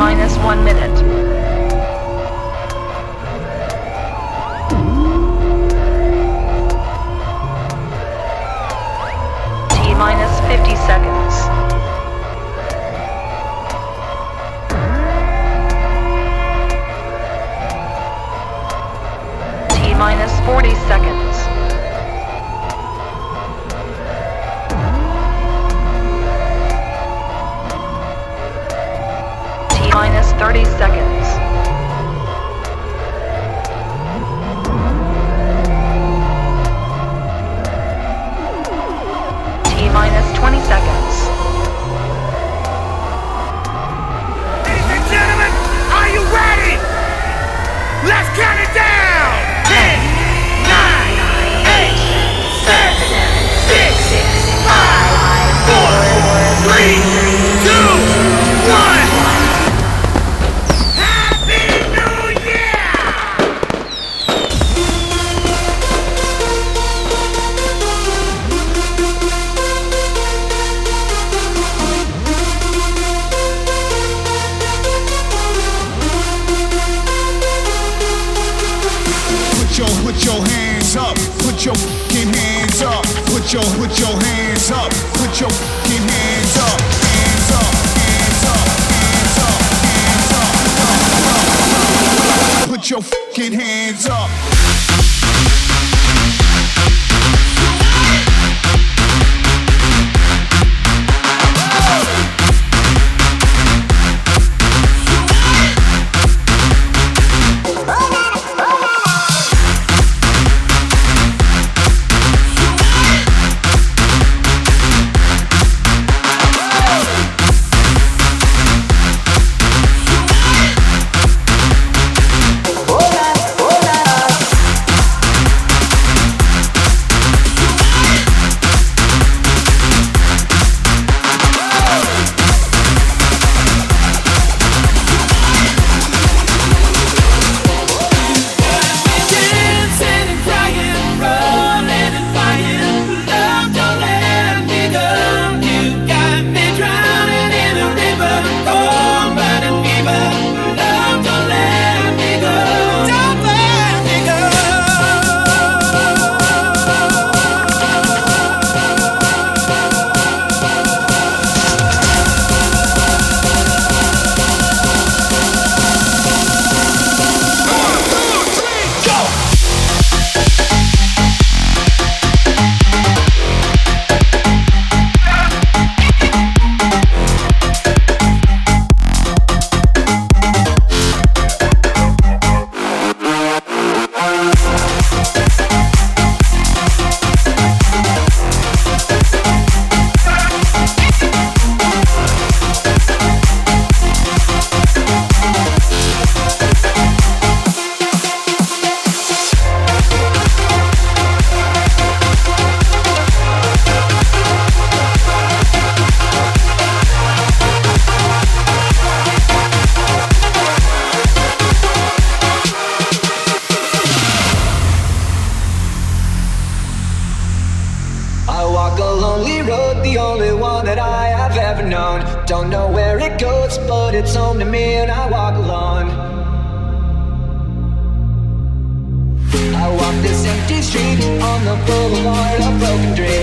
minus one minute. T minus 50 seconds. T minus 40 seconds. minus 30 seconds. your, put your hands the only one that I have ever known. Don't know where it goes, but it's home to me and I walk alone. I walk this empty street on the boulevard of broken dreams.